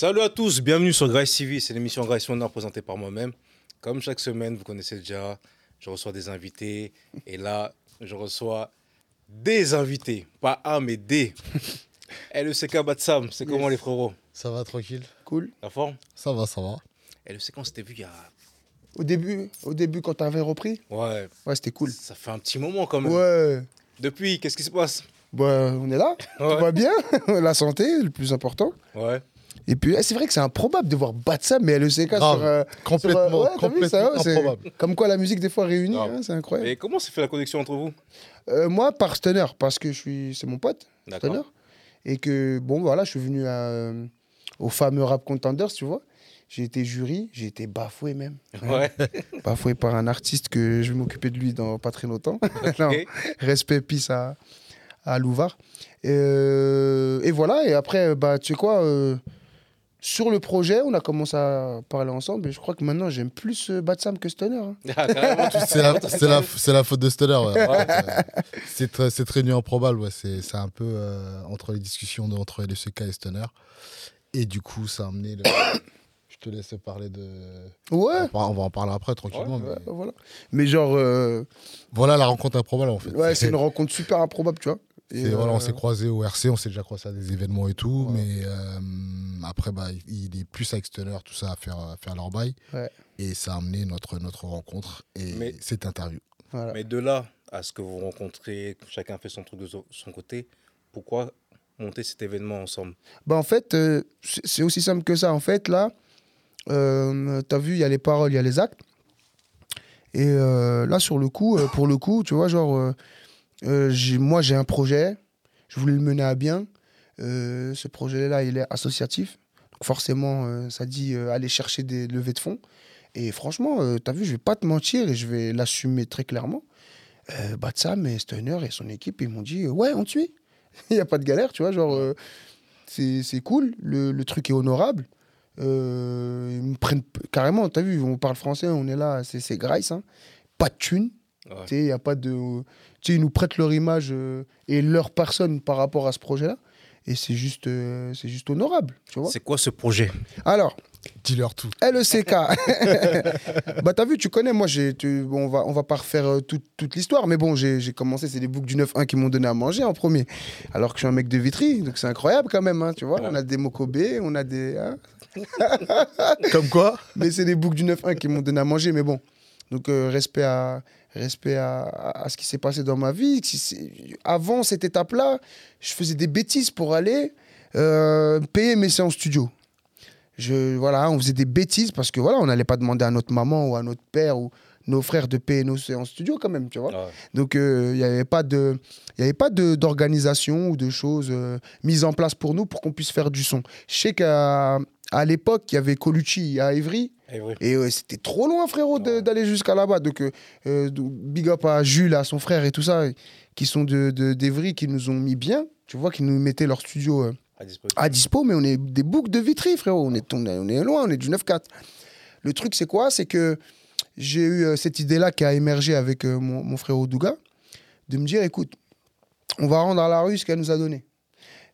Salut à tous, bienvenue sur Grace TV, c'est l'émission Grace Honor présentée par moi-même. Comme chaque semaine, vous connaissez déjà, je reçois des invités et là, je reçois des invités, pas un mais des. LECK Batsam, c'est comment les frérots? Ça va tranquille Cool. La forme? Ça va, ça va. LECK, on s'était vu il y a. Au début, au début quand t'avais repris, Ouais, ouais, c'était cool. ça fait un petit moment quand même. Ouais. Depuis, qu'est-ce qui se passe? Bah, on est là, Ouais. tout va bien, la santé, le plus important. Ouais. Et puis, c'est vrai que c'est improbable de voir Batsam mais LECK sur. Grave. euh, Complètement, sur, euh, ouais, t'as vu, complètement ça, ouais, c'est- improbable. Comme quoi la musique, des fois, réunie, Grave. hein, c'est incroyable. Et comment s'est fait la connexion entre vous? Euh, moi, par Stunner, parce que je suis, c'est mon pote, Stunner. D'accord. Et que, bon, voilà, je suis venu à, euh, au fameux Rap Contenders, tu vois. J'ai été jury, j'ai été bafoué même. Ouais. Bafoué par un artiste que je vais m'occuper de lui dans pas très longtemps. Non, respect, peace à, à Louvard. Euh, et voilà, et après, bah, tu sais quoi, euh, sur le projet, on a commencé à parler ensemble, et je crois que maintenant, j'aime plus Batsam que Stunner. hein. Ah, C'est la, faute de Stunner. ouais. Ouais. C'est très, c'est très nu improbable. Ouais. C'est, un peu euh, entre les discussions de, entre LFCK et Stunner. Et du coup, ça a amené. Le... Je te laisse parler de. Ouais, On va- on va en parler après tranquillement. Ouais, mais ouais, voilà. Mais genre, euh, Voilà la rencontre improbable en fait. ouais, c'est une rencontre super improbable, tu vois. Et, C'est- voilà, on euh, s'est croisés au RC, on s'est déjà croisés à des événements et tout, Ouais. mais euh, après, bah, il est plus avec Stunner, tout ça, à faire, à faire leur bail. Ouais. Et ça a amené notre, notre rencontre et Mais- cette interview. voilà. Mais de là à ce que vous rencontrez, chacun fait son truc de so- son côté, pourquoi monter cet événement ensemble? Bah, en fait, euh, c'est aussi simple que ça. En fait, là, euh, t'as vu, il y a les paroles, il y a les actes. Et euh, là, sur le coup, euh, pour le coup, tu vois, genre, euh, euh, moi, j'ai un projet, je voulais le mener à bien. Euh, ce projet-là, il est associatif. Donc forcément, euh, ça dit euh, aller chercher des levées de fonds. Et franchement, euh, t'as vu, je vais pas te mentir et je vais l'assumer très clairement. Euh, Batsam et Stunner et son équipe, ils m'ont dit euh, Ouais, on te suit. Il n'y a pas de galère, tu vois. Genre, euh, c'est cool, le, le truc est honorable. Euh, ils me prennent carrément, t'as vu, on parle français, on est là, c'est Grace. hein. Pas de thunes, Ouais. tu sais, il y a pas de. Tu sais, ils nous prêtent leur image euh, et leur personne par rapport à ce projet-là. Et c'est juste, euh, c'est juste honorable, tu vois. C'est quoi ce projet? Alors, Dis-leur tout. LECK. bah, t'as vu, tu connais, moi, j'ai, tu- bon, on, va, on va pas refaire euh, toute, toute l'histoire, mais bon, j'ai j'ai commencé, c'est les boucs du 9-1 qui m'ont donné à manger en premier. Alors que je suis un mec de Vitry, donc c'est incroyable quand même, hein, tu vois. On a des Mokobé, on a des. hein. Comme quoi? Mais c'est les boucs du 9-1 qui m'ont donné à manger, mais bon. Donc, euh, respect, à, respect à, à- à ce qui s'est passé dans ma vie. Avant cette étape-là, je faisais des bêtises pour aller euh, payer mes séances studio. Je, voilà, on faisait des bêtises parce que voilà, on n'allait pas demander à notre maman ou à notre père ou nos frères de payer nos séances studio quand même, tu vois. Ouais. Donc il n'y avait pas de, il avait pas d'organisation ou de choses euh, mises en place pour nous pour qu'on puisse faire du son. Je sais qu'à à l'époque, il y avait Colucci à Évry Eh oui. et euh, c'était trop loin, frérot, d'aller jusqu'à là-bas. Donc, euh, euh, donc, big up à Jules, à son frère et tout ça, qui sont de de- d'Evry, qui nous ont mis bien. Tu vois, qui nous mettaient leur studio euh, À dispo, mais on est des boucs de Vitry, frérot. On est, on est, on est loin, on est du 9-4. Le truc, c'est quoi? C'est que j'ai eu cette idée-là qui a émergé avec mon, mon frère Odouga, de me dire, écoute, on va rendre à la rue ce qu'elle nous a donné.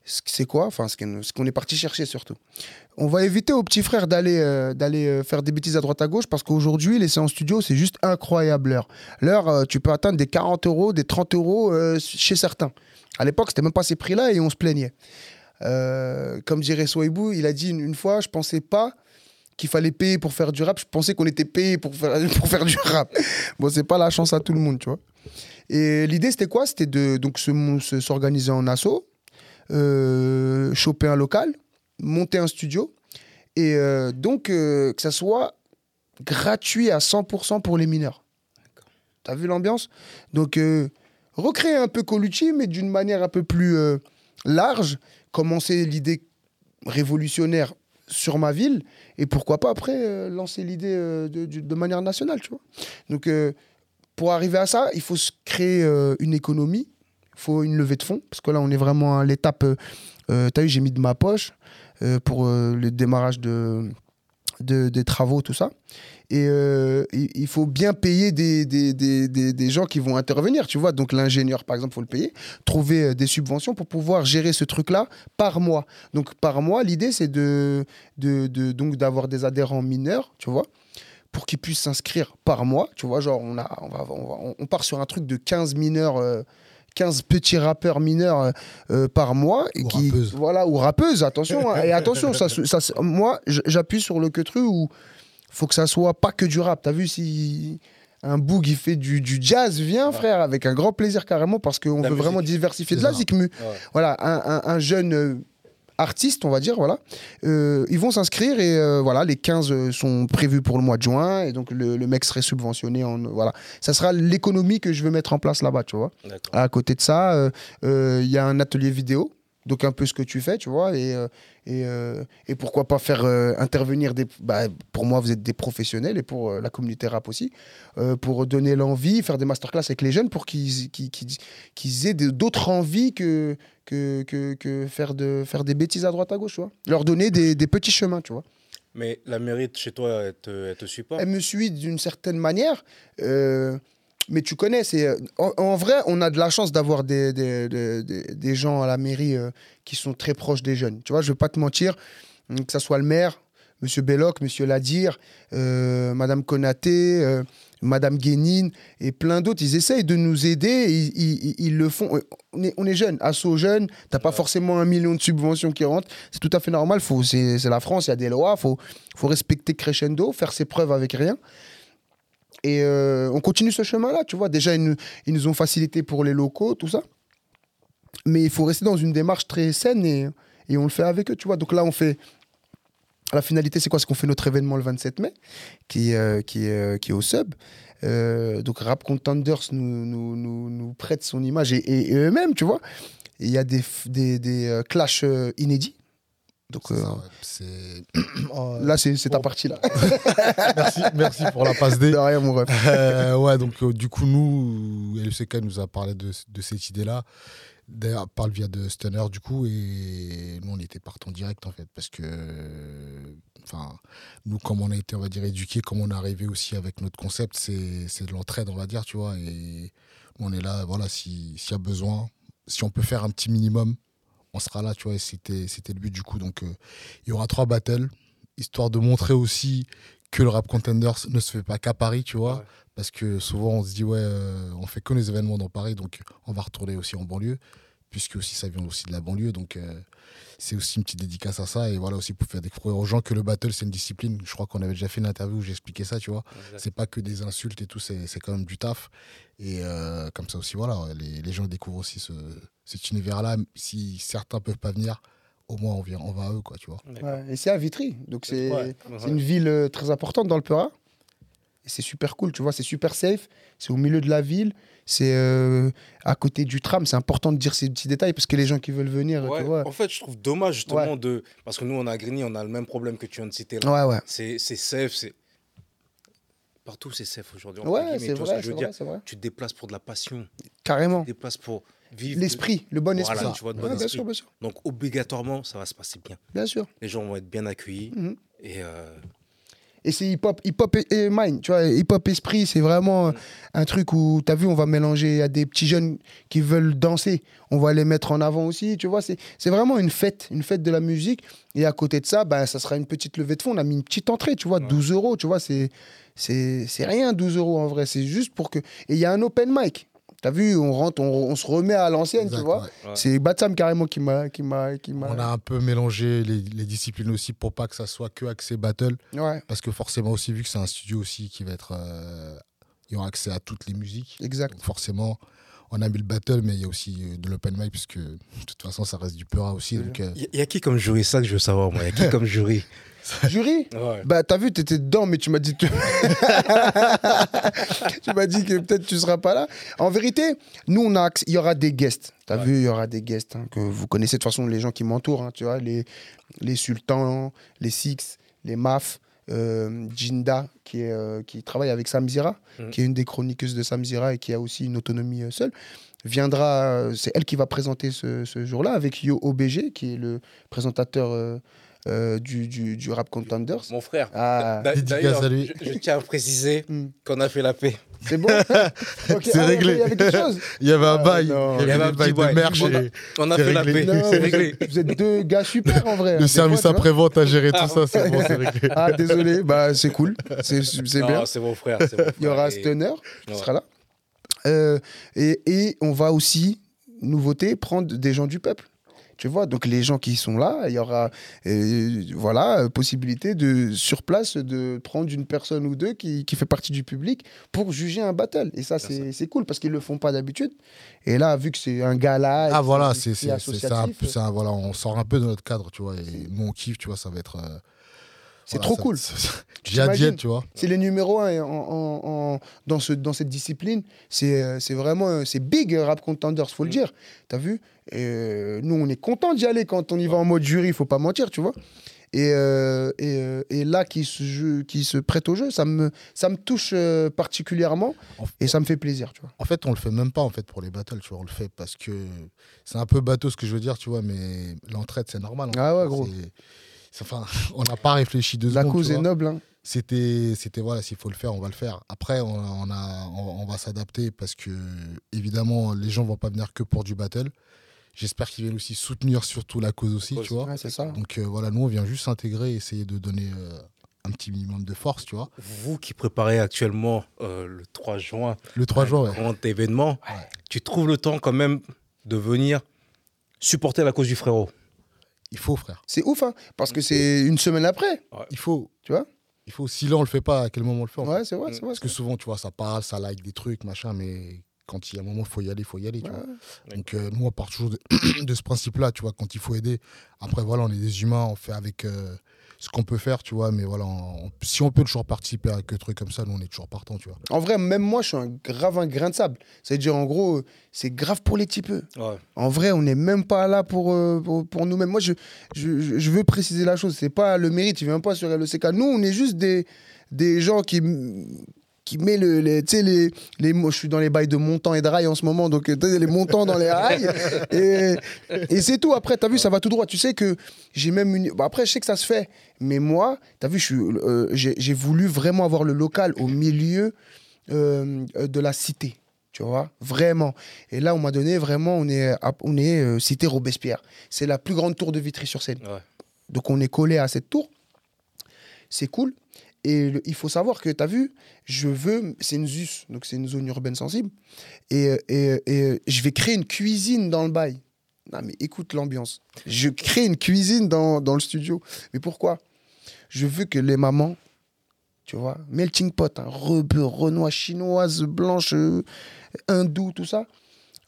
Ce- C'est quoi Enfin, ce qu'on est parti chercher surtout. On va éviter aux petits frères d'aller euh, d'aller euh, faire des bêtises à droite à gauche parce qu'aujourd'hui, les séances studio, c'est juste incroyable l'heure. L'heure, euh, tu peux atteindre des 40 euros, des 30 euros chez certains. À l'époque, c'était même pas ces prix-là et on se plaignait. Comme dirait Soibou, il a dit une, une fois, je pensais pas qu'il fallait payer pour faire du rap, je pensais qu'on était payé pour faire, pour faire du rap. Bon, c'est pas la chance à tout le monde, tu vois. Et l'idée, c'était quoi? C'était de donc s'organiser en asso, euh, choper un local, monter un studio, et euh, donc euh, que ça soit gratuit à 100% pour les mineurs. T'as vu l'ambiance? Donc, recréer un peu Colucci, mais d'une manière un peu plus large, commencer l'idée révolutionnaire sur ma ville, et pourquoi pas après lancer l'idée de, de- manière nationale, tu vois. Donc, pour arriver à ça, il faut se créer une économie, faut une levée de fonds, parce que là, on est vraiment à l'étape. Euh, euh, T'as vu, j'ai mis de ma poche euh, pour euh, le démarrage de, de, des travaux, tout ça. Et il il faut bien payer des, des, des, des, gens qui vont intervenir, tu vois. Donc l'ingénieur, par exemple, faut le payer. Trouver des subventions pour pouvoir gérer ce truc-là par mois. Donc par mois, l'idée, c'est de, de, de- donc d'avoir des adhérents mineurs, tu vois pour qu'ils puissent s'inscrire par mois. Tu vois, genre, on, a, on, va, on, on part sur un truc de 15 mineurs, 15 petits rappeurs mineurs euh, euh, par mois. Et Ou qui, rappeuses. Voilà, ou rappeuses, attention. hein. et attention, ça, moi, j'appuie sur le queutru où faut que ça soit pas que du rap. T'as vu si un boug il fait du, du jazz, viens frère, avec un grand plaisir carrément, parce qu'on veut vraiment diversifier de la Ouais. voilà, un, un- un jeune euh, artiste, on va dire, voilà. Euh, ils vont s'inscrire et euh, voilà, les 15 euh, sont prévus pour le mois de juin et donc le, le mec serait subventionné. En, voilà, ça sera l'économie que je veux mettre en place là-bas, tu vois. À côté de ça, euh, il y a un atelier vidéo. Donc un peu ce que tu fais, tu vois, et, euh, et, euh, et pourquoi pas faire euh, intervenir des... Bah, pour moi, vous êtes des professionnels, et pour la communauté rap aussi, pour donner l'envie, faire des masterclass avec les jeunes pour qu'ils qu'ils- qu'ils aient d'autres envies que, que, que, que faire, de, faire des bêtises à droite à gauche, tu vois. Leur donner des, des petits chemins, tu vois. Mais la mérite chez toi, elle te, elle te suit pas Elle me suit d'une certaine manière. euh, mais tu connais, c'est euh, en, en vrai, on a de la chance d'avoir des, des, des- gens à la mairie euh, qui sont très proches des jeunes. Tu vois, je vais pas te mentir, hum, que ça soit le maire, Monsieur Belloc, Monsieur Ladir, euh, Madame Konaté, euh, Madame Guénine et plein d'autres, ils essayent de nous aider. Ils, ils- ils- ils le font. On est, on est jeunes, assaut jeune. T'as pas forcément un million de subventions qui rentrent. C'est tout à fait normal. C'est la France, il y a des lois. Faut, faut respecter crescendo, faire ses preuves avec rien. Et euh, on continue ce chemin-là, tu vois. Déjà, ils nous, ont facilité pour les locaux, tout ça. Mais il faut rester dans une démarche très saine et, et on le fait avec eux, tu vois. Donc là, on fait. La finalité, c'est quoi? C'est qu'on fait notre événement le 27 mai, qui, euh, qui, euh, qui est au sub. Donc Rap Contenders nous, nous, nous, prête son image et, et- eux-mêmes, tu vois. Il y a des, des, des clashs inédits. Donc euh, ça. Oh, là, c'est ta Oh. partie là. merci, merci pour la passe D. De rien, mon ref. Euh, ouais, donc euh, du coup, nous, LCK nous a parlé de, de cette idée-là. D'ailleurs, par le via de Stunner, du coup, et nous, on était partant direct, en fait, parce que, enfin, nous, comme on a été, on va dire, éduqués, comme on est arrivé aussi avec notre concept, c'est de l'entraide, on va dire, tu vois, et on est là, voilà, si- s'il y a besoin, si on peut faire un petit minimum, on sera là, tu vois, et c'était c'était le but, du coup. Donc, euh, il y aura trois battles, histoire de montrer aussi que le rap contenders ne se fait pas qu'à Paris, tu vois. Ouais. Parce que souvent, on se dit, ouais, euh, on fait que les événements dans Paris, donc on va retourner aussi en banlieue, puisque aussi ça vient aussi de la banlieue. Donc, euh, c'est aussi une petite dédicace à ça. Et voilà, aussi pour faire découvrir aux gens que le battle, c'est une discipline. Je crois qu'on avait déjà fait une interview où j'expliquais ça, tu vois. C'est pas que des insultes et tout, c'est c'est quand même du taf. Et euh, comme ça aussi, voilà, les, les gens découvrent aussi ce, cet univers-là. Si certains peuvent pas venir, au moins on, vient, on va à eux, quoi, tu vois. Ouais, et c'est à Vitry. Donc c'est Ouais, une ville euh, très importante dans le Peura. C'est super cool, tu vois, c'est super safe. C'est au milieu de la ville. C'est euh, à côté du tram. C'est important de dire ces petits détails parce que les gens qui veulent venir, Ouais, tu vois. En fait, je trouve dommage justement de. Parce que nous, on a Grigny, on a le même problème que tu viens de citer là. Ouais, ouais. C'est safe, c'est. Partout, c'est safe aujourd'hui. Ouais, c'est vois ce vrai, que je c'est veux dire? vrai, vrai. Tu te déplaces pour de la passion. Carrément. Tu te déplaces pour vivre. L'esprit, le bon Voilà, esprit. tu vois, bon bien esprit. sûr, bien sûr. Donc, obligatoirement, ça va se passer bien. Bien sûr. Les gens vont être bien accueillis. Mhm. Et euh, Et c'est hip-hop hip -hop et, et mind, tu vois, hip-hop esprit, c'est vraiment un truc où, tu as vu, on va mélanger à des petits jeunes qui veulent danser, on va les mettre en avant aussi, tu vois, c'est c'est vraiment une fête, une fête de la musique. Et à côté de ça, ben, ça sera une petite levée de fonds, on a mis une petite entrée, tu vois, 12 euros, tu vois, c'est c'est c'est rien 12 euros en vrai, c'est juste pour que... Et il y a un open mic, tu as vu, on rentre, on, on se remet à l'ancienne, tu vois. ouais. C'est Batsam carrément qui m'a... qui m'a qui m'a- On a un peu mélangé les, les disciplines aussi pour pas que ça soit que axé battle. Ouais, Parce que forcément aussi, vu que c'est un studio aussi qui va être... euh, il y aura accès à toutes les musiques. exact. Donc forcément, on a mis le battle, mais il y a aussi euh, de l'open mic, puisque de toute façon, ça reste du Peura aussi. Euh, il y, a qui comme jury? Ça que je veux savoir, moi. Il y a qui comme jury? Jury? Ouais. Bah, t'as vu, t'étais dedans, mais tu m'as dit que. tu m'as dit que peut-être tu seras pas là. En vérité, nous, on a il y aura des guests. T'as Ouais. vu, il y aura des guests hein, que vous connaissez de toute façon, les gens qui m'entourent, hein, tu vois, les, les sultans, les six, les maf, euh, Jinda, qui, est, euh, qui travaille avec Sam Zira, Mhm. qui est une des chroniqueuses de Sam Zira et qui a aussi une autonomie euh, seule. Viendra, euh, c'est elle qui va présenter ce, ce jour-là avec Yo OBG, qui est le présentateur. euh, euh, du, du, du Rap Contenders. Mon frère. Ah, D'ailleurs, je, je tiens à préciser Hmm. qu'on a fait la paix. C'est bon C'est ah, réglé. Il y avait quelque chose Il y avait un Ah, bail, il y avait un petit bail. de merch On a- et On a C'est fait la réglé. paix. Non, vous, réglé. êtes, vous êtes deux gars super en vrai. le Des service après-vente à gérer tout ça, c'est bon, c'est réglé. Ah, désolé, bah, c'est cool. C'est bien. c'est mon frère. Il y aura Stunner qui sera là. Euh, et, et on va aussi, nouveauté, prendre des gens du peuple. Tu vois, donc les gens qui sont là, il y aura euh, voilà, possibilité de, sur place de prendre une personne ou deux qui, qui fait partie du public pour juger un battle. Et ça, c'est c'est cool parce qu'ils le font pas d'habitude. Et là, vu que c'est un gala. Ah voilà, c'est ça, un- voilà, on sort un peu de notre cadre, tu vois, et nous on kiffe, tu vois, ça va être. euh, C'est voilà, trop cool. J'ai t'imagines être, tu vois. C'est les numéros 1 en, en- en- dans, ce, dans cette discipline. C'est euh, vraiment euh, c'est big euh, Rap Contenders, faut le Mm. dire. T'as vu? Et, Nous, on est content d'y aller quand on y va en mode jury, faut pas mentir, tu vois. Et, euh, et, euh, et là, qui se, jeu- qui se prête au jeu, ça me, ça me touche euh, particulièrement En- et ça me fait plaisir, tu vois. En fait, on le fait même pas en fait pour les battles, tu vois, on le fait parce que c'est un peu bateau ce que je veux dire, tu vois, mais l'entraide c'est normal. en Ah fait. ouais, gros. Enfin, on n'a pas réfléchi deux La secondes. cause est noble. hein. C'était, c'était voilà, s'il faut le faire, on va le faire. Après, on, on a, on, on va s'adapter parce que évidemment, les gens vont pas venir que pour du battle. J'espère qu'ils viennent aussi soutenir surtout la cause aussi, Cause. tu vois. Ouais, c'est ça. Donc euh, voilà, nous on vient juste s'intégrer, et essayer de donner euh, un petit minimum de force, tu vois. Vous qui préparez actuellement euh, le 3 juin Le 3 un juin, ouais. grand événement, Ouais. tu trouves le temps quand même de venir supporter la cause du frérot? Il faut frère. C'est ouf, hein, parce que c'est une semaine après. Il faut, Tu vois il faut. Si là on le fait pas, à quel moment on le fait Ouais, c'est vrai, c'est vrai. Parce que souvent, tu vois, ça parle, ça like des trucs, machin, mais quand il y a un moment, il faut y aller, il faut y aller, tu Ouais. vois. Donc, euh, nous, on part toujours de, de ce principe-là, tu vois, quand il faut aider. Après, voilà, on est des humains, on fait avec euh, ce qu'on peut faire, tu vois, mais voilà, on- si on peut toujours participer à que trucs comme ça, nous, on est toujours partant, tu vois. En vrai, même moi, je suis un grave un grain de sable. C'est-à-dire, en gros, c'est grave pour les typeux. Ouais. En vrai, on n'est même pas là pour, euh, pour, pour nous-mêmes. Moi, je, je, je- je veux préciser la chose. C'est pas le mérite, il vient pas sur LECK. Nous, on est juste des, des gens qui, qui met le, les, tu sais, les, les, je suis dans les bails de montants et de rails en ce moment, donc les montants dans les rails. Et, et c'est tout. Après, tu as vu, ça va tout droit. Tu sais que j'ai même une. bah, après, je sais que ça se fait. Mais moi, tu as vu, je suis, euh, j'ai j'ai voulu vraiment avoir le local au milieu euh, de la cité. Tu vois, vraiment. Et là, on m'a donné vraiment, on est, à- on est euh, cité Robespierre. C'est la plus grande tour de Vitry-sur-Seine. Ouais. Donc on est collé à cette tour. C'est cool. Et il faut savoir que, tu as vu, je veux. C'est une ZUS, donc c'est une zone urbaine sensible. Et, et, et, je vais créer une cuisine dans le bail. Non, mais écoute l'ambiance. Je crée une cuisine dans, dans le studio. Mais pourquoi? Je veux que les mamans, tu vois, melting pot, hein, renois, chinoise, blanche, euh, hindoue, tout ça.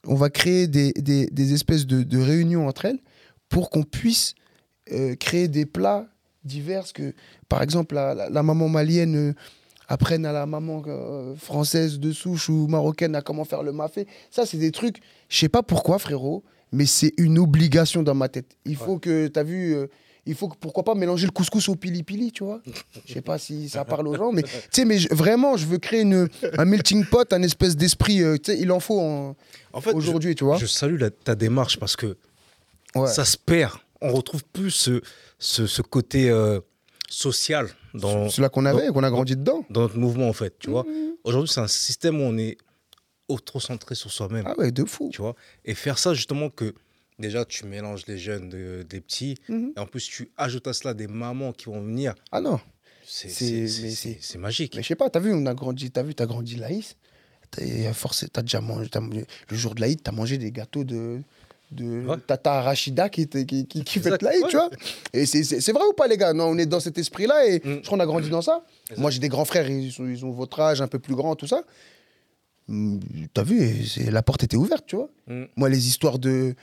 On va créer des, des, espèces de, de réunions entre elles pour qu'on puisse euh, créer des plats divers que, par exemple, la, la- la maman malienne euh, apprenne à la maman euh, française de souche ou marocaine à comment faire le mafé. Ça, c'est des trucs, je sais pas pourquoi, frérot, mais c'est une obligation dans ma tête. Il faut que, tu as vu, euh, il faut que, pourquoi pas mélanger le couscous au pili-pili, tu vois Je sais pas si ça parle aux gens, mais tu sais, mais vraiment, je veux créer une, un melting pot, un espèce d'esprit, euh, tu sais, il en faut en- En fait, aujourd'hui, tu vois je salue la- ta démarche parce que Ouais. ça se perd. On retrouve plus ce, ce, ce côté euh, social dans, Cela qu'on avait, qu'on a grandi dedans. dans notre mouvement, en fait. Tu vois Aujourd'hui, c'est un système où on est trop centré sur soi-même. Ah ouais, de fou. Tu vois Et faire ça, justement, que déjà, tu mélanges les jeunes de- des petits. Mhm. Et en plus, tu ajoutes à cela des mamans qui vont venir. Ah non, C'est magique. mais je sais pas, t'as vu, on a grandi, t'as vu, t'as grandi laïs. T'as déjà mangé, le jour de l'Aïd, t'as mangé des gâteaux de, de Ouais. Tata Rachida qui, qui, qui, qui fête l'Aïd, ouais. tu vois. Et c'est- vrai ou pas, les gars? Non, on est dans cet esprit-là et Mm. je crois qu'on a grandi dans ça. Exact. Moi, j'ai des grands frères, ils, sont- ils ont votre âge, un peu plus grands, tout ça. Mm, T'as vu, la porte était ouverte, tu vois. Mm. Moi, les histoires de,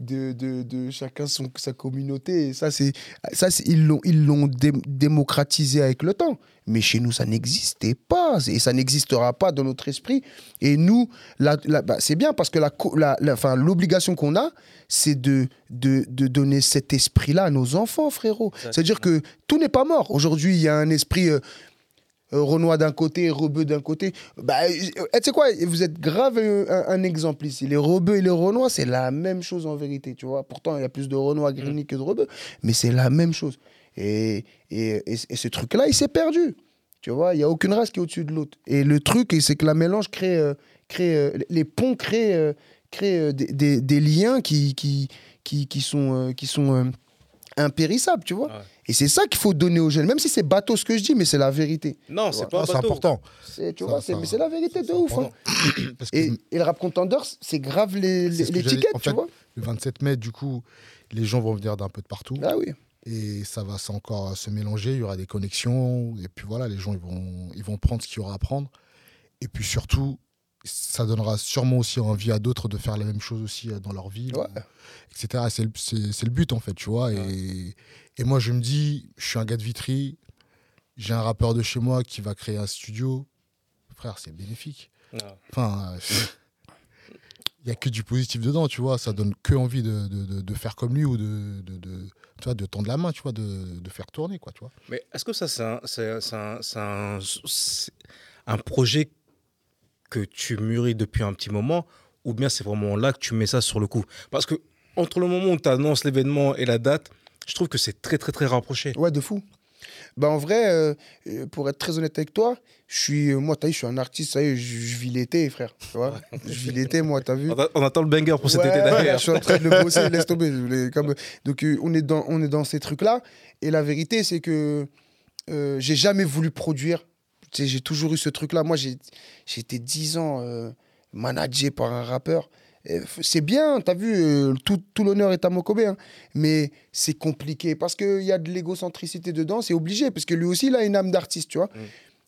de, de, de chacun son, sa communauté, ça, c'est, ça c'est, ils l'ont, ils l'ont dé- démocratisé avec le temps. Mais chez nous, ça n'existait pas. Et ça n'existera pas dans notre esprit. Et nous, la- la- bah, c'est bien parce que la, la, la- l'obligation qu'on a, c'est de, de, de donner cet esprit-là à nos enfants, frérot. C'est-à-dire que tout n'est pas mort. Aujourd'hui, il y a un esprit. euh, Renoir d'un côté, Rebeu d'un côté. Bah, euh, tu sais quoi, vous êtes grave euh, un, un exemple ici. Les Rebeux et les Renois, c'est la même chose en vérité, tu vois. Pourtant, il y a plus de Renois Grigny que de Rebeux, mais c'est la même chose. Et, et, et, et ce truc-là, il s'est perdu. Tu vois, il n'y a aucune race qui est au-dessus de l'autre. Et le truc, c'est que la mélange crée, euh, crée euh, les ponts créent, euh, créent, euh, des, des- des liens qui, qui, qui, qui sont, euh, qui sont impérissables, tu vois. Ouais. Et c'est ça qu'il faut donner aux jeunes, même si c'est bateau ce que je dis, mais c'est la vérité. Non, c'est pas Non, un c'est bateau. important. Tu vois, c'est, mais c'est la vérité de ouf. hein. important. Parce que Et, et le rap contenders, c'est grave les, les- l'étiquette, tu fait, vois. le 27 mai, du coup, les gens vont venir d'un peu de partout. Ah oui. et ça va encore se mélanger, il y aura des connexions, et puis voilà, les gens ils vont, ils vont prendre ce qu'il y aura à prendre. Et puis surtout, ça donnera sûrement aussi envie à d'autres de faire la même chose aussi euh, dans leur ville, Ouais. etc. C'est le, but en fait, tu vois. Et, et moi je me dis, je suis un gars de Vitry, j'ai un rappeur de chez moi qui va créer un studio. Frère, c'est bénéfique. Ouais. Enfin, il y a que du positif dedans, tu vois. Ça donne que envie de, de, de- de faire comme lui ou de, tu vois, de tendre la main, tu vois, de, faire tourner, quoi, tu vois. Mais est-ce que ça, c'est un, c'est- c'est un- c'est un- c'est un projet que tu mûris depuis un petit moment ou bien c'est vraiment là que tu mets ça sur le coup? Parce que entre le moment où tu annonces l'événement et la date, je trouve que c'est très, très, très rapproché. Ouais, de fou. Bah, en vrai, euh, euh, pour être très honnête avec toi, je suis, euh, moi, t'as vu, je suis un artiste, ça y est, je, je vis l'été, frère. Tu vois je vis l'été, moi, t'as vu On, a- on attend le banger pour cet Ouais, été ouais, d'ailleurs. je suis en train de le bosser, laisse tomber. comme- Donc, on, est dans, on est dans ces trucs-là. Et la vérité, c'est que euh, j'ai jamais voulu produire. J'ai toujours eu ce truc-là. Moi, j'ai été 10 ans euh, managé par un rappeur. C'est bien, t'as vu, euh, tout, tout l'honneur est à Mokobe, hein. mais c'est compliqué parce qu'il y a de l'égocentricité dedans, c'est obligé, parce que lui aussi, il a une âme d'artiste, tu vois. Mm.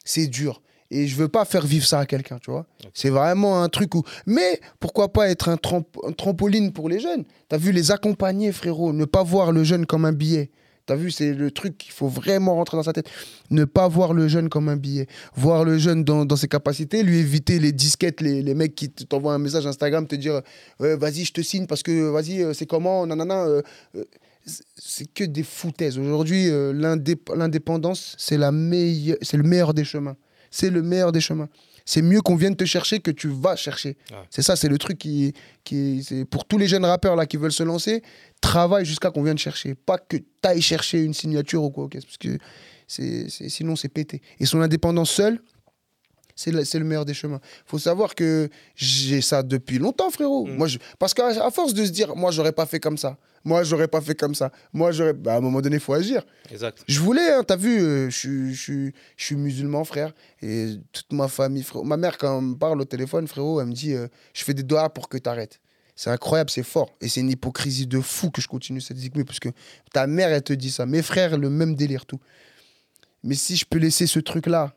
C'est dur. Et je veux pas faire vivre ça à quelqu'un, tu vois. C'est vraiment un truc où. Mais pourquoi pas être un, tramp- un trampoline pour les jeunes T'as vu, les accompagner, frérot. Ne pas voir le jeune comme un billet. T'as vu, c'est le truc qu'il faut vraiment rentrer dans sa tête. Ne pas voir le jeune comme un billet. Voir le jeune dans, ses capacités, lui éviter les disquettes, les, mecs qui t'envoient un message Instagram, te dire vas-y, je te signe parce que vas-y, euh, c'est comment Nanana. euh, euh, c'est- que des foutaises. Aujourd'hui, l'indép- l'indépendance, c'est le meilleur des chemins. C'est le meilleur des chemins. C'est mieux qu'on vienne te chercher que tu vas chercher. Ouais. C'est ça, c'est le truc qui, qui c'est pour tous les jeunes rappeurs là qui veulent se lancer, travaille jusqu'à qu'on vienne chercher, pas que tu ailles chercher une signature ou quoi, parce que c'est, c'est- sinon c'est pété. Et son indépendance seule, c'est le, meilleur des chemins. faut savoir que j'ai ça depuis longtemps, frérot. Mm. Moi, je, parce qu'à force de se dire, moi, j'aurais pas fait comme ça, moi, j'aurais pas fait comme ça, moi, j'aurais. Bah, à un moment donné, il faut agir. Exact. Je voulais, hein, t'as vu, euh, je suis- je suis- je suis musulman, frère, et toute ma famille, frérot. Ma mère, quand elle me parle au téléphone, frérot, elle me dit euh, Je fais des doigts pour que t'arrêtes. C'est incroyable, c'est fort. Et c'est une hypocrisie de fou que je continue cette zigouille, parce que ta mère, elle te dit ça. Mes frères, le même délire, tout. Mais si je peux laisser ce truc-là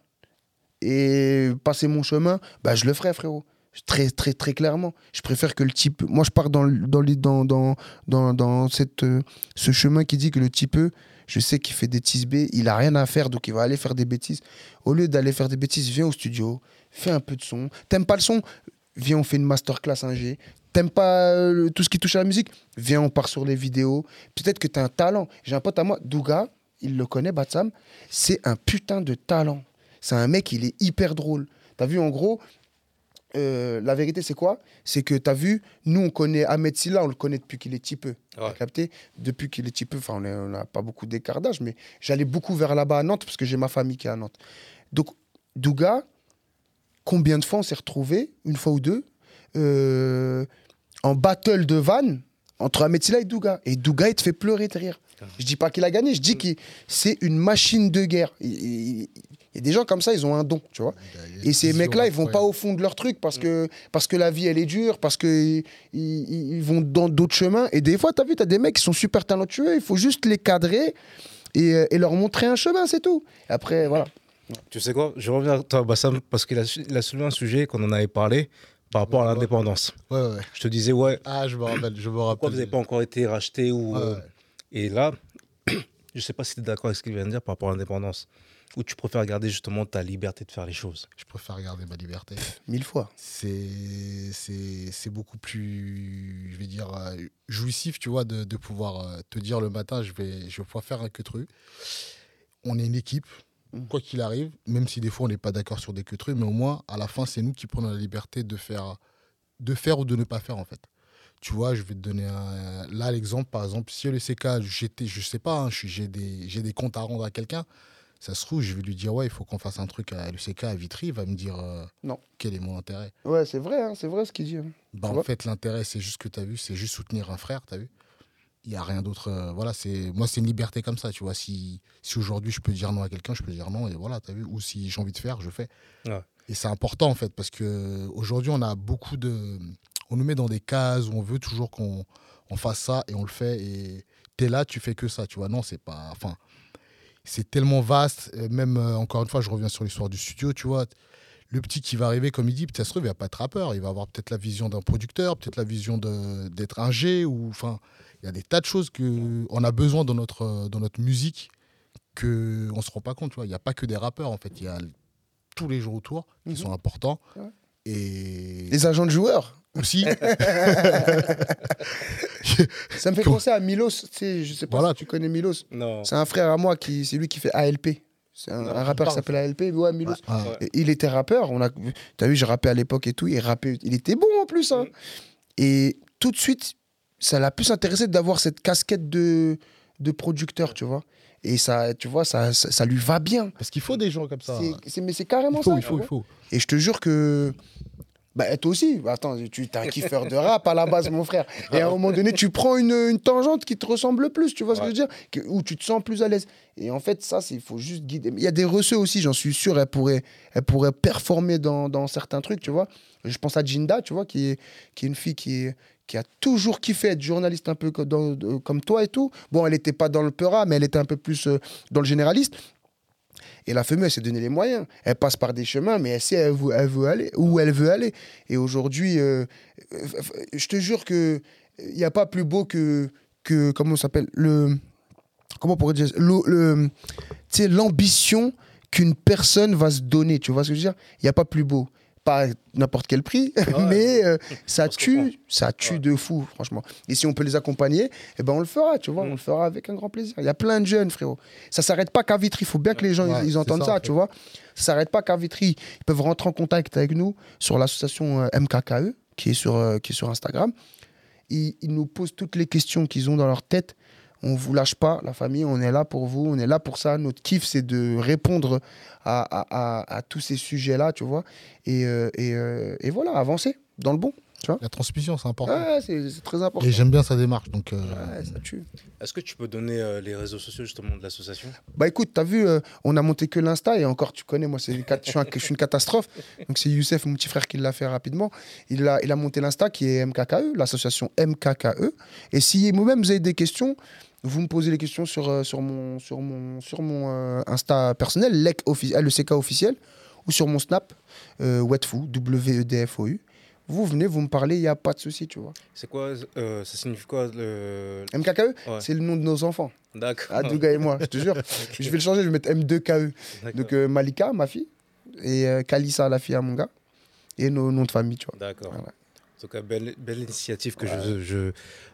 et passer mon chemin, bah, je le ferai, frérot. Très, très, très clairement. Je préfère que le type. Moi, je pars dans, dans, dans, dans, euh, ce chemin qui dit que le type, je sais qu'il fait des tisbés, il a rien à faire, donc il va aller faire des bêtises. Au lieu d'aller faire des bêtises, viens au studio, fais un peu de son. T'aimes pas le son? Viens, on fait une masterclass 1G. T'aimes pas euh, tout ce qui touche à la musique? Viens, on part sur les vidéos. Peut-être que t'as un talent. J'ai un pote à moi, Douga, il le connaît, Batsam. C'est un putain de talent. C'est un mec, il est hyper drôle. T'as vu, en gros, euh, la vérité, c'est quoi? C'est que t'as vu, nous, on connaît Ahmed Silla, on le connaît depuis qu'il est petit peu. Ouais. T'as capté? Depuis qu'il est petit peu, enfin, on n'a pas beaucoup d'écart d'âge, mais j'allais beaucoup vers là-bas à Nantes parce que j'ai ma famille qui est à Nantes. Donc, Douga, combien de fois on s'est retrouvés, une fois ou deux, euh, en battle de vannes entre Ahmed Silla et Douga. Et Douga, il te fait pleurer de rire. Je dis pas qu'il a gagné, je dis que c'est une machine de guerre. Il, il- il y a des gens comme ça, ils ont un don, tu vois. Et ces mecs-là, ils vont pas au fond de leur truc parce que, parce que la vie, elle est dure, parce qu'ils ils, ils vont dans d'autres chemins. Et des fois, tu as vu, tu as des mecs qui sont super talentueux, il faut juste les cadrer et, euh, et leur montrer un chemin, c'est tout. Et après, voilà. Tu sais quoi Je reviens à toi, Bassam, parce qu'il a, il a soulevé un sujet qu'on en avait parlé par rapport à l'indépendance. Ouais, ouais. Je te disais, ouais, Ah, je me rappelle, je me pourquoi rappelle. vous n'avez pas encore été racheté ou, Ouais, euh. Et là, je sais pas si tu es d'accord avec ce qu'il vient de dire par rapport à l'indépendance. Ou tu préfères garder justement ta liberté de faire les choses? Je préfère garder ma liberté. Mille fois. C'est beaucoup plus, je vais dire, euh, jouissif, tu vois, de, de pouvoir euh, te dire le matin, je vais, je vais pouvoir faire un queutru. On est une équipe, Mm. quoi qu'il arrive, même si des fois on n'est pas d'accord sur des queutrus, mais au moins, à la fin, c'est nous qui prenons la liberté de faire, de faire ou de ne pas faire, en fait. Tu vois, je vais te donner un, là l'exemple, par exemple, si le CK, j'étais, je sais pas, hein, j'ai des, j'ai des comptes à rendre à quelqu'un, ça se trouve, je vais lui dire, ouais, il faut qu'on fasse un truc à LCK à Vitry, il va me dire, euh, Non. quel est mon intérêt Ouais, c'est vrai, hein, c'est vrai ce qu'il dit. hein. bah, En fait, l'intérêt, c'est juste ce que tu as vu, c'est juste soutenir un frère, tu as vu Il n'y a rien d'autre. euh, voilà, c'est moi, c'est une liberté comme ça, tu vois. Si, si aujourd'hui, je peux dire non à quelqu'un, je peux dire non, et voilà, tu as vu Ou si j'ai envie de faire, je fais. Ouais. Et c'est important, en fait, parce que aujourd'hui on a beaucoup de. On nous met dans des cases où on veut toujours qu'on on fasse ça, et on le fait, et tu es là, tu fais que ça, tu vois. Non, c'est pas. Enfin. C'est tellement vaste, euh, même euh, encore une fois, je reviens sur l'histoire du studio, tu vois le petit qui va arriver, comme il dit, peut-être ça se trouve, il va pas être rappeur. Il va avoir peut-être la vision d'un producteur, peut-être la vision d'être un G. Ou, enfin, il y a des tas de choses qu'on a besoin dans notre, euh, dans notre musique qu'on ne se rend pas compte. tu vois. Il n'y a pas que des rappeurs, en fait. Il y a tous les gens autour qui Mhm. sont importants. Ouais. Et Les agents de joueurs. Aussi, Ça me fait Comment- penser à Milos. Tu sais, je sais pas Voilà. si tu connais Milos. Non. C'est un frère à moi qui, c'est lui qui fait ALP. C'est un, rappeur qui s'appelle ALP. Ouais, Milos. Ah, Ouais. Et Il était rappeur. On a, t'as vu, j'ai rappé à l'époque et tout. Il rappait. Il était bon en plus. Hein. Mm. Et tout de suite, ça l'a plus intéressé d'avoir cette casquette de, de producteur, tu vois. Et ça, tu vois, ça, ça, ça lui va bien. parce qu'il faut des gens comme ça. C'est- c'est- mais c'est carrément Il faut, ça. il faut, il faut. Et je te jure que. Bah, toi aussi, attends, tu es un kiffeur de rap à la base, mon frère. Et à un moment donné, tu prends une, une tangente qui te ressemble le plus, tu vois ce que je veux dire? Que- Où tu te sens plus à l'aise. Et en fait, ça, il faut juste guider. Il y a des receux aussi, j'en suis sûr, elle pourrait, elle pourrait performer dans, dans certains trucs, tu vois. Je pense à Jinda, tu vois, qui est, qui est une fille qui, est, qui a toujours kiffé être journaliste un peu dans- comme toi et tout. Bon, elle n'était pas dans le peura, mais elle était un peu plus euh, dans le généraliste. Et la femme, elle s'est donné les moyens. Elle passe par des chemins, mais elle sait elle elle veut aller, où elle veut aller. Et aujourd'hui, euh, euh, je te jure que il n'y a pas plus beau que, que comment ça s'appelle le comment on pourrait dire le, l'ambition qu'une personne va se donner. Tu vois ce que je veux dire? Il n'y a pas plus beau. Pas n'importe quel prix, mais euh, ça tue, ça tue Ouais. de fou, franchement. Et si on peut les accompagner, eh ben on le fera, tu vois, Mm. on le fera avec un grand plaisir. Il y a plein de jeunes, frérot. Ça s'arrête pas qu'à Vitry. Il faut bien que les gens Ouais, ils, entendent ça, tu vois. Ça s'arrête pas qu'à Vitry. Ils peuvent rentrer en contact avec nous sur l'association euh, MKKE, qui est sur, euh, qui est sur Instagram. Ils, ils nous posent toutes les questions qu'ils ont dans leur tête. On vous lâche pas, la famille, on est là pour vous, on est là pour ça. Notre kiff, c'est de répondre à, à- à- à tous ces sujets-là, tu vois. Et, euh, et, euh, et voilà, avancer dans le bon. La transmission, c'est important. Ouais, c'est c'est très important. Et j'aime bien sa démarche. Donc, euh, Ouais, ça tue. Est-ce que tu peux donner euh, les réseaux sociaux justement de l'association? Bah écoute, t'as vu, euh, on a monté que l'Insta et encore, tu connais, moi, c'est une cat- je, suis un- je suis une catastrophe. Donc c'est Youssef, mon petit frère, qui l'a fait rapidement. Il a, il a monté l'Insta qui est MKKE, l'association MKKE. Et si vous-même vous avez des questions, vous me posez les questions sur, euh, sur mon, sur mon, sur mon euh, Insta personnel, LEC offi- LECK officiel, ou sur mon Snap, euh, Wetfou, W-E-D-F-O-U. Vous venez, vous me parlez, il n'y a pas de souci, tu vois. C'est quoi euh, Ça signifie quoi le... MKKE, Ouais. C'est le nom de nos enfants. D'accord. Ah, Douga et moi, je te jure. Je vais le changer, je vais mettre M2KE. D'accord. Donc euh, Malika, ma fille, et euh, Kalissa, la fille à mon gars, et nos noms de famille, tu vois. D'accord. Voilà. En tout cas, belle, belle initiative que je, je,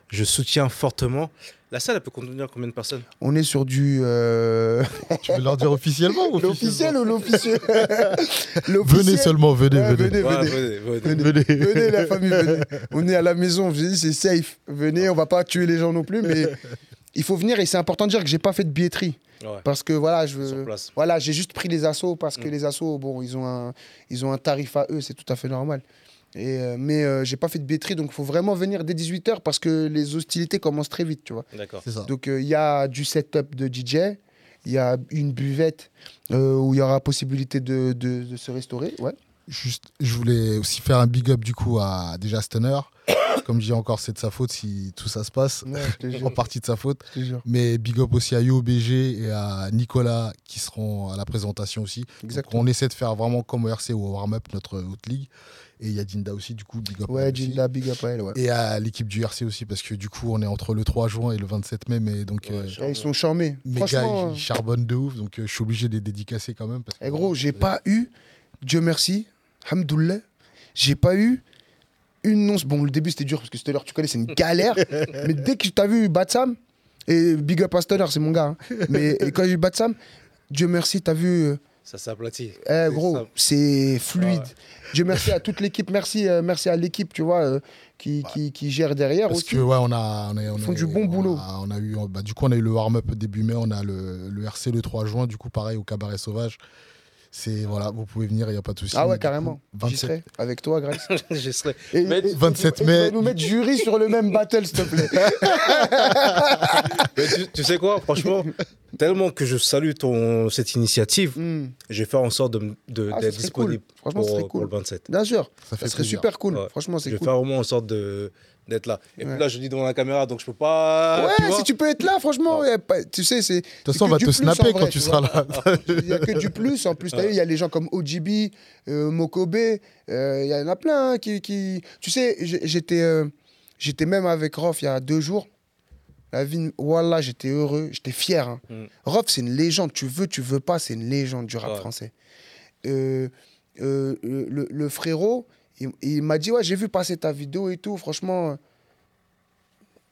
je soutiens fortement. La salle, elle peut contenir combien de personnes? On est sur du. euh, tu veux leur dire officiellement ou L'officiel ou l'officieux? Venez seulement, venez, Ouais, venez. venez, Ouais, venez. venez, venez. Venez. Venez. Venez, la famille, venez. On est à la maison, je vous ai dit, c'est safe. Venez, on va pas tuer les gens non plus, mais il faut venir et c'est important de dire que j'ai pas fait de billetterie. Ouais, Parce que voilà, je. Voilà, j'ai juste pris les assos parce que Mm. les assos, bon, ils ont un, ils ont un tarif à eux, c'est tout à fait normal. Et, euh, mais euh, j'ai pas fait de billetterie, donc il faut vraiment venir dès 18h parce que les hostilités commencent très vite, tu vois. D'accord. C'est ça. Donc euh, il y a du setup de DJ, il y a une buvette euh, où il y aura possibilité de, de- de se restaurer. Ouais. Juste, je voulais aussi faire un big up du coup à déjà Stunner. Comme je dis encore, c'est de sa faute si tout ça se passe. Ouais, En partie de sa faute. Mais big up aussi à YoBG et à Nicolas qui seront à la présentation aussi. Donc, on essaie de faire vraiment comme RC ou Warm-Up, notre haute ligue. Et il y a Dinda aussi, du coup, big up. à Ouais, big up à elle, ouais. Et à l'équipe du RC aussi, parce que du coup, on est entre le 3 juin et le 27 mai. Mais donc, Ouais, euh, ils sont charmés. mes gars, ils charbonnent de ouf. Donc, euh, je suis obligé de les dédicacer quand même. Parce que, Eh gros, j'ai pas eu, Dieu merci, Hamdoullah, j'ai pas eu une once. Bon, le début c'était dur parce que Stellar, tu connais, c'est une galère. mais dès que t'as vu Batsam, et Big Up à Stellar, c'est mon gars, hein, mais quand j'ai vu Batsam, Dieu merci, t'as vu, euh, Ça s'aplatit. Eh, gros, c'est fluide. Ouais. Dieu merci à toute l'équipe, merci, euh, merci à l'équipe, tu vois, euh, qui, qui, qui gère derrière Parce aussi. que ouais, on a, on a, on Ils font a- du bon on boulot. a- on a eu, bah, du coup, on a eu le warm-up début mai, on a le, le RC le 3 juin, du coup, pareil au cabaret sauvage. C'est voilà, vous pouvez venir, il n'y a pas de souci. Ah ouais, carrément. J'y 27, serai avec toi, Grace. Je serai. Et, Mais- et- 27 et- et mai. tu vas nous mettre jury sur le même battle, s'il te plaît. Mais tu, tu sais quoi, franchement, tellement que je salue ton, cette initiative, Hmm, je vais faire en sorte de- de- Ah, d'être serait disponible cool. Franchement, ce pour, cool. le 27. Bien sûr, Ça serait plaisir. super cool. Ouais. Franchement, Je c'est vais cool. faire vraiment en sorte de- d'être là. Et Ouais. puis là, je dis devant la caméra, donc je peux pas. Ouais, tu vois si tu peux être là, franchement, y pas- tu sais, c'est. De toute façon, on va te snapper quand tu seras là. Il n'y a que du plus. En plus, t'as vu, il y a les gens comme OGB, euh, Mokobe, euh, il y en a plein hein, qui, qui- Tu sais, j'étais euh, j'étais même avec Rof il y a deux jours. La vie, voilà, j'étais heureux, j'étais fier. hein. Mm. Rof, c'est une légende. Tu veux, tu veux pas, c'est une légende du rap Ouais. français. Euh, euh, le frérot, il, il m'a dit Ouais, j'ai vu passer ta vidéo et tout. Franchement,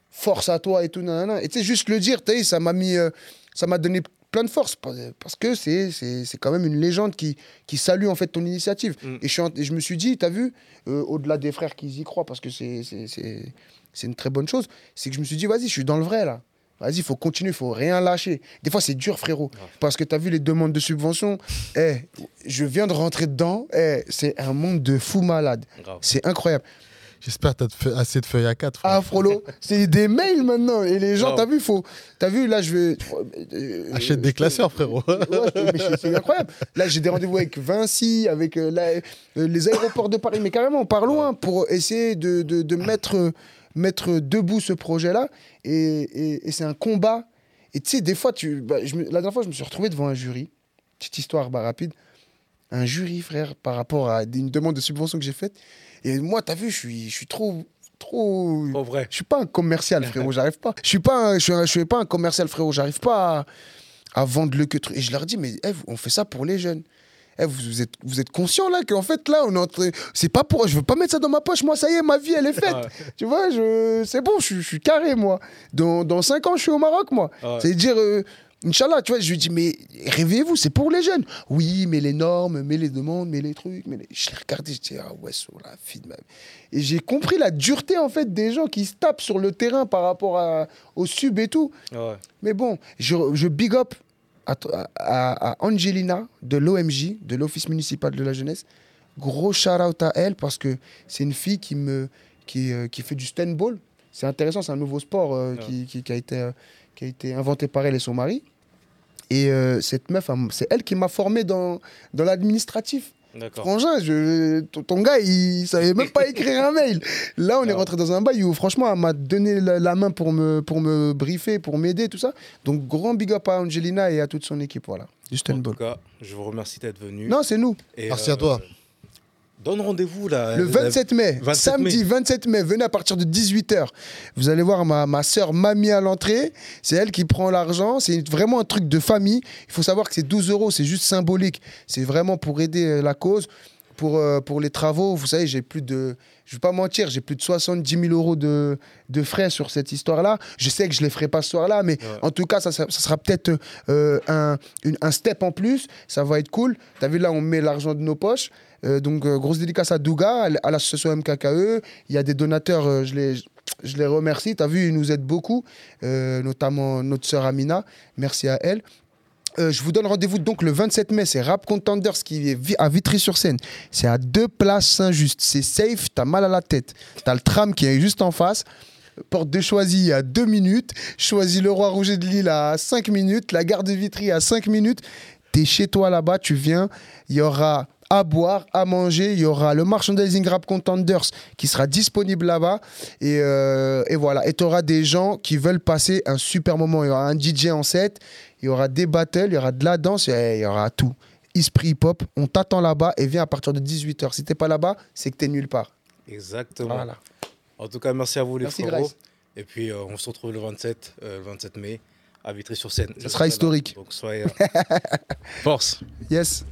force à toi et tout. nanana. Et tu sais, juste le dire, vu, ça m'a mis. euh, ça m'a donné plein de force parce parce que c'est c'est c'est quand même une légende qui, qui salue en fait ton initiative. Mm. Et, je suis en- et je me suis dit, t'as vu, euh, au-delà des frères qui y croient, parce que c'est c'est- c'est- c'est une très bonne chose, c'est que je me suis dit, vas-y, je suis dans le vrai là. Vas-y, il faut continuer, il faut rien lâcher. Des fois, c'est dur, frérot. Parce que tu as vu les demandes de subventions. Eh, je viens de rentrer dedans. Eh, c'est un monde de fous malades. C'est incroyable. J'espère que tu as assez de feuilles à 4. Ah, Frollo, c'est des mails maintenant. Et les gens, t'as vu, faut. T'as vu, là, je vais. euh, Achète des classeurs, frérot. Ouais, c'est- incroyable. Là, j'ai des rendez-vous avec Vinci, avec euh, la- euh, les aéroports de Paris, mais carrément, par loin, pour essayer de, de- de mettre, euh, mettre debout ce projet-là. Et, et- et c'est un combat. Et tu sais, des fois, tu, bah, je me- la dernière fois, je me suis retrouvé devant un jury. Petite histoire bah, rapide. Un jury, frère, par rapport à une demande de subvention que j'ai faite. Et moi, t'as vu, je suis, je suis trop. trop Au vrai. je suis pas un commercial, frérot, j'arrive pas. Je suis pas, un- je suis, un- je suis pas un commercial, frérot, j'arrive pas à, à vendre le que truc. Et je leur dis, mais on fait ça pour les jeunes. Eh, vous, vous êtes, vous êtes conscient là qu'en fait là, on est en train- C'est pas pour. Je veux pas mettre ça dans ma poche, moi, ça y est, ma vie, elle est faite. Tu vois, je, c'est bon, je, suis- je suis carré, moi. Dans, dans 5 ans, je suis au Maroc, moi. Ouais. C'est-à-dire, euh, Inch'Allah, tu vois, je lui dis, mais réveillez-vous, c'est pour les jeunes. Oui, mais les normes, mais les demandes, mais les trucs. Mais les... Je l'ai regardé, je dis, ah ouais, sur la fille de ma Et j'ai compris la dureté, en fait, des gens qui se tapent sur le terrain par rapport à, au sub et tout. Ouais. Mais bon, je, je big up à, à- à Angelina de l'OMJ, de l'Office municipal de la jeunesse. Gros shout out à elle parce que c'est une fille qui, me, qui, euh, qui fait du stand-ball. C'est intéressant, c'est un nouveau sport euh, Ouais. qui, qui- qui a été, euh, qui a été inventé par elle et son mari. Et euh, cette meuf, c'est elle qui m'a formé dans, dans l'administratif. D'accord. Frangin, je, ton, gars, il savait même pas écrire un mail. Là, on est Ah. rentré dans un bail où, franchement, elle m'a donné la, la main pour me, pour me briefer, pour m'aider, tout ça. Donc, grand big up à Angelina et à toute son équipe, voilà. Du En tout cas, je vous remercie d'être venu. Non, c'est nous. Et, Merci à toi. Donne rendez-vous là. Le La- 27 mai, 27 samedi mai. 27 mai, venez à partir de 18h. Vous allez voir ma, ma soeur Mamie à l'entrée. C'est elle qui prend l'argent. C'est vraiment un truc de famille. Il faut savoir que c'est 12 euros, c'est juste symbolique. C'est vraiment pour aider euh, la cause. Pour, euh, pour les travaux, vous savez, j'ai plus de. Je ne vais pas mentir, j'ai plus de 70 000 euros de, de frais sur cette histoire-là. Je sais que je ne les ferai pas ce soir-là, mais Ouais. en tout cas, ça, ça- ça sera peut-être euh, un, une- un step en plus. Ça va être cool. Tu as vu, là, on met l'argent de nos poches. Euh, donc, grosse dédicace à Douga, à l'association MKKE. Il y a des donateurs, je, les, je les remercie. Tu as vu, ils nous aident beaucoup, euh, notamment notre sœur Amina. Merci à elle. Euh, je vous donne rendez-vous donc le 27 mai, c'est Rap Contenders qui est à Vitry-sur-Seine. C'est à deux places Saint-Just. C'est safe, t'as mal à la tête. T'as le tram qui est juste en face. Porte de Choisy à 2 minutes. Choisis le Roi Rouget de Lille à 5 minutes. La gare de Vitry à 5 minutes. T'es chez toi là-bas, tu viens. Il y aura à boire, à manger. Il y aura le merchandising Rap Contenders qui sera disponible là-bas. Et, euh, et voilà. Et tu auras des gens qui veulent passer un super moment. Il y aura un DJ en set il y aura des battles, il y aura de la danse, il y aura tout. Esprit hip-hop, on t'attend là-bas et viens à partir de 18h. Si t'es pas là-bas, c'est que t'es nulle part. Exactement. Voilà. En tout cas, merci à vous les merci frérots. Et puis, euh, on se retrouve le 27, le 27 mai à Vitry-sur-Seine. Ce sera historique. Donc, soyez. Euh, Force. Yes.